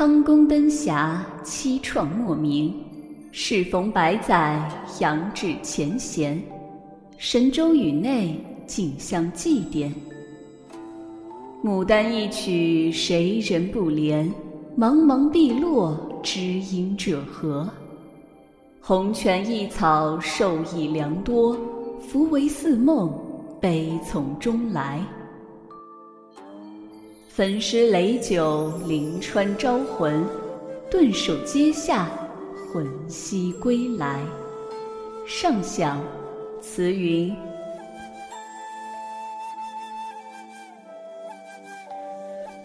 汤公灯霞凄怆莫名，适逢百载扬志前贤。神州宇内竞相祭奠。牡丹一曲谁人不怜？茫茫碧落知音者何？红泉一草受益良多，福为似梦，悲从中来。焚诗酹酒临川招魂，顿首阶下魂兮归来。上想，词云。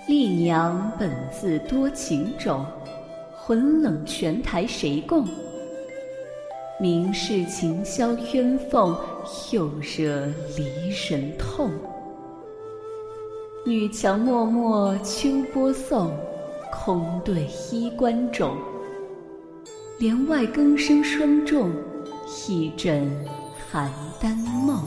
丽娘本自多情种，魂冷泉台谁共？明是琴箫鸳凤，又惹离人痛。女墙默默秋波送，空对衣冠冢。帘外更声霜重，一枕邯郸梦。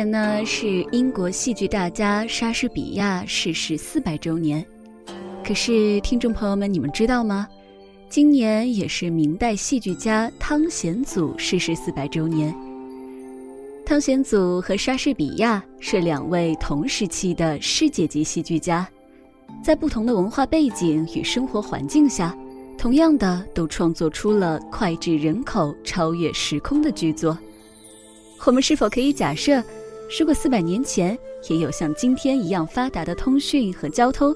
年呢是英国戏剧大家莎士比亚逝世四百周年，可是听众朋友们，你们知道吗？今年也是明代戏剧家汤显祖逝世四百周年。汤显祖和莎士比亚是两位同时期的世界级戏剧家，在不同的文化背景与生活环境下，同样的都创作出了脍炙人口、超越时空的剧作。我们是否可以假设，如果四百年前也有像今天一样发达的通讯和交通，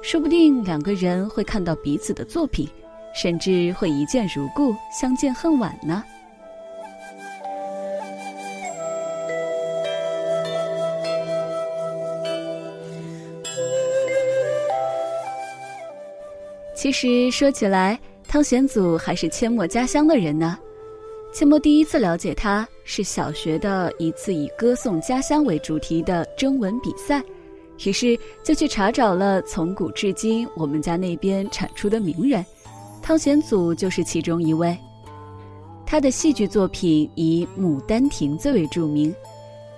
说不定两个人会看到彼此的作品，甚至会一见如故，相见恨晚呢？其实说起来，汤显祖还是阡陌家乡的人呢。阡陌第一次了解他是小学的一次以歌颂家乡为主题的征文比赛，于是就去查找了从古至今我们家那边产出的名人，汤显祖就是其中一位。他的戏剧作品以《牡丹亭》最为著名。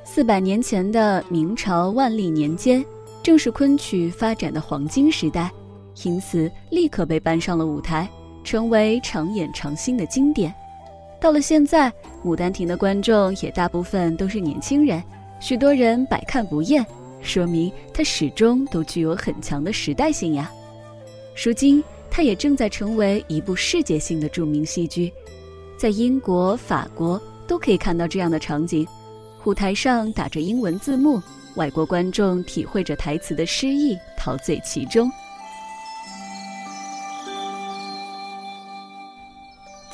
四百年前的明朝万历年间，正是昆曲发展的黄金时代，因此立刻被搬上了舞台，成为常演常新的经典。到了现在，《牡丹亭》的观众也大部分都是年轻人，许多人百看不厌，说明它始终都具有很强的时代性呀。如今，它也正在成为一部世界性的著名戏剧，在英国、法国都可以看到这样的场景：舞台上打着英文字幕，外国观众体会着台词的诗意，陶醉其中。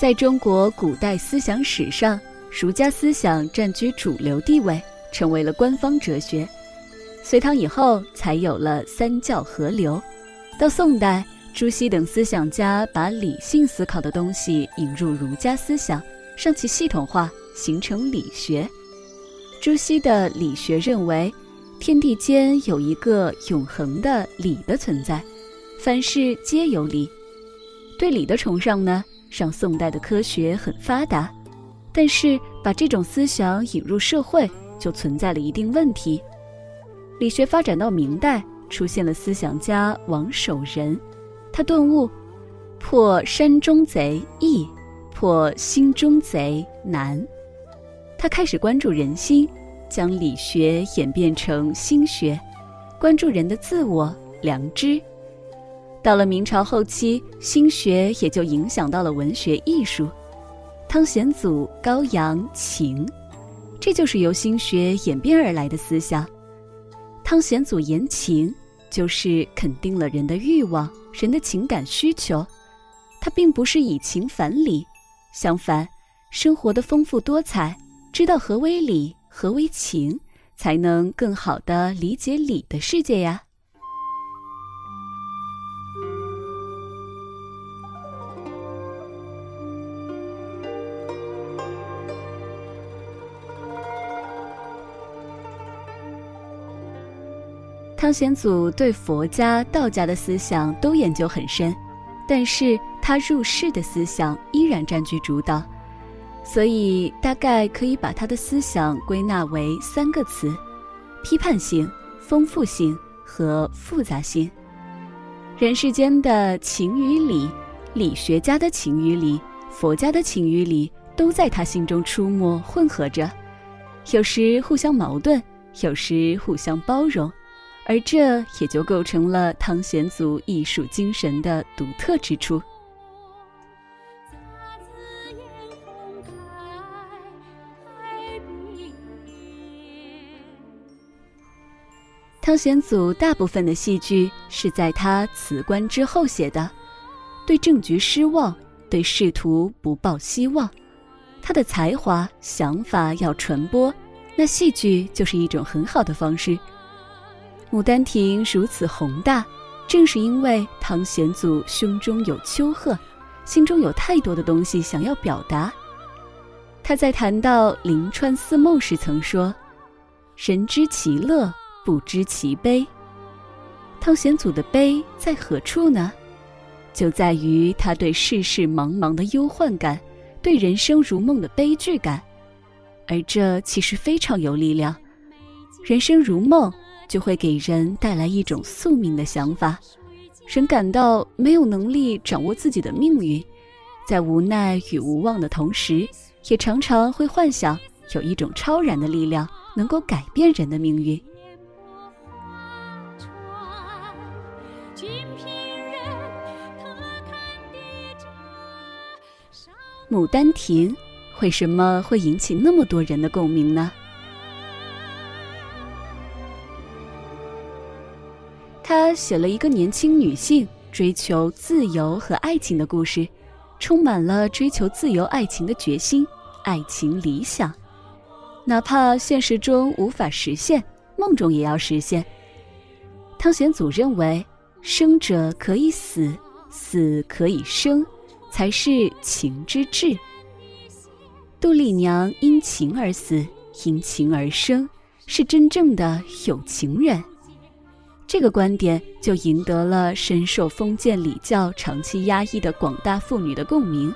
在中国古代思想史上，儒家思想占据主流地位，成为了官方哲学。隋唐以后，才有了三教合流。到宋代，朱熹等思想家把理性思考的东西引入儒家思想，让其系统化，形成理学。朱熹的理学认为，天地间有一个永恒的理的存在，凡事皆有理。对理的崇尚呢？让宋代的科学很发达，但是把这种思想引入社会，就存在了一定问题。理学发展到明代，出现了思想家王守仁，他顿悟：破山中贼易，破心中贼难。他开始关注人心，将理学演变成心学，关注人的自我良知。到了明朝后期，心学也就影响到了文学艺术。汤显祖高扬情，这就是由心学演变而来的思想。汤显祖言情，就是肯定了人的欲望、人的情感需求。他并不是以情反理，相反，生活的丰富多彩，知道何为理，何为情，才能更好的理解理的世界呀。汤显祖对佛家、道家的思想都研究很深，但是他入世的思想依然占据主导，所以大概可以把他的思想归纳为三个词：批判性、丰富性和复杂性。人世间的情与理，理学家的情与理，佛家的情与理，都在他心中出没混合着，有时互相矛盾，有时互相包容。而这也就构成了汤显祖艺术精神的独特之处。汤显祖大部分的戏剧是在他辞官之后写的，对政局失望，对仕途不抱希望，他的才华想法要传播，那戏剧就是一种很好的方式。《牡丹亭》如此宏大，正是因为汤显祖胸中有丘壑，心中有太多的东西想要表达。他在谈到临川思梦时曾说：“人知其乐，不知其悲。”汤显祖的悲在何处呢？就在于他对世事茫茫的忧患感，对人生如梦的悲剧感，而这其实非常有力量。人生如梦。就会给人带来一种宿命的想法，人感到没有能力掌握自己的命运，在无奈与无望的同时，也常常会幻想有一种超然的力量能够改变人的命运。《牡丹亭》为什么会引起那么多人的共鸣呢？写了一个年轻女性追求自由和爱情的故事，充满了追求自由爱情的决心、爱情理想，哪怕现实中无法实现，梦中也要实现。汤显祖认为，生者可以死，死可以生，才是情之至。杜丽娘因情而死，因情而生，是真正的有情人。这个观点就赢得了深受封建礼教长期压抑的广大妇女的共鸣，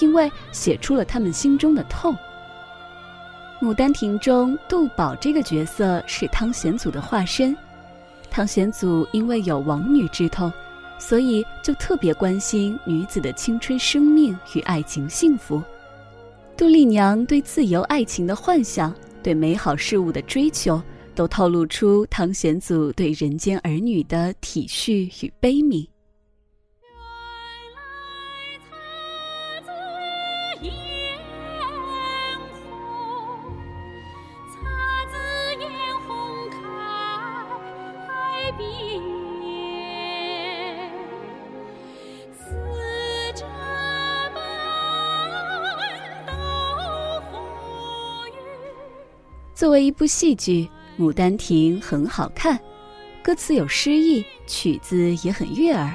因为写出了她们心中的痛。《牡丹亭》中杜宝这个角色是汤显祖的化身，汤显祖因为有王女之痛，所以就特别关心女子的青春生命与爱情幸福。杜丽娘对自由爱情的幻想，对美好事物的追求。都透露出汤显祖对人间儿女的体恤与悲悯。作为一部戏剧。《牡丹亭》很好看，歌词有诗意，曲子也很悦耳。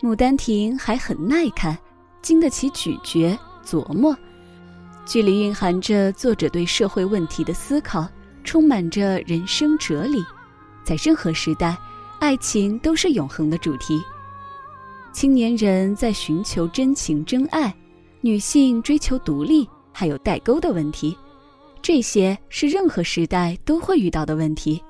《牡丹亭》还很耐看，经得起咀嚼琢磨。剧里蕴含着作者对社会问题的思考，充满着人生哲理。在任何时代，爱情都是永恒的主题。青年人在寻求真情真爱，女性追求独立，还有代沟的问题。这些是任何时代都会遇到的问题。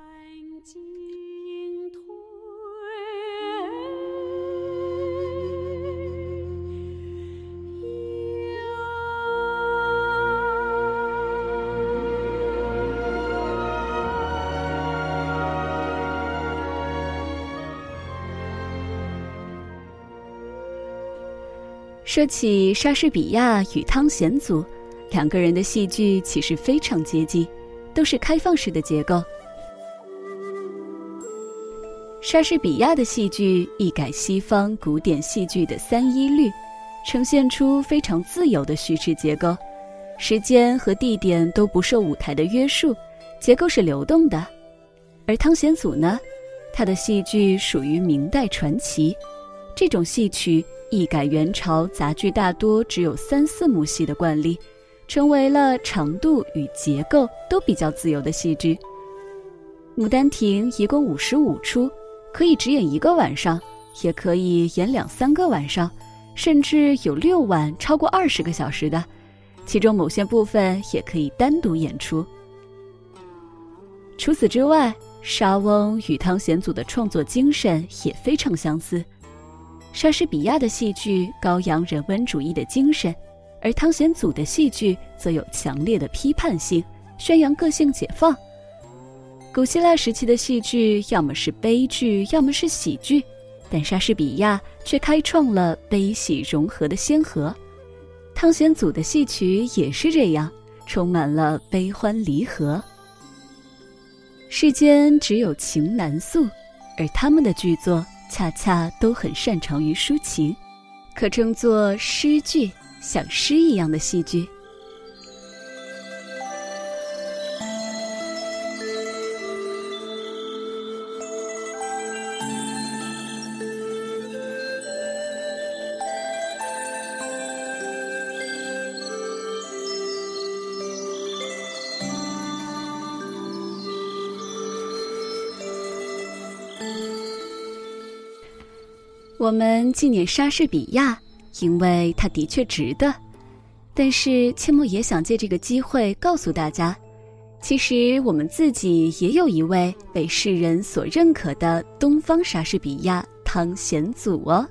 说起莎士比亚与汤显祖。两个人的戏剧其实非常接近，都是开放式的结构。莎士比亚的戏剧一改西方古典戏剧的三一律，呈现出非常自由的叙事结构，时间和地点都不受舞台的约束，结构是流动的。而汤显祖呢，他的戏剧属于明代传奇，这种戏曲一改元朝杂剧大多只有三四幕戏的惯例。成为了长度与结构都比较自由的戏剧。《牡丹亭》一共五十五出，可以只演一个晚上，也可以演两三个晚上，甚至有六晚超过二十个小时的，其中某些部分也可以单独演出。除此之外，莎翁与汤显祖的创作精神也非常相似。莎士比亚的戏剧高扬人文主义的精神，而汤显祖的戏剧则有强烈的批判性，宣扬个性解放。古希腊时期的戏剧要么是悲剧，要么是喜剧，但莎士比亚却开创了悲喜融合的先河。汤显祖的戏曲也是这样，充满了悲欢离合。世间只有情难诉，而他们的剧作恰恰都很擅长于抒情，可称作诗剧，像诗一样的戏剧。我们纪念莎士比亚，因为他的确值得。但是切莫也想借这个机会告诉大家，其实我们自己也有一位被世人所认可的东方莎士比亚——汤显祖哦。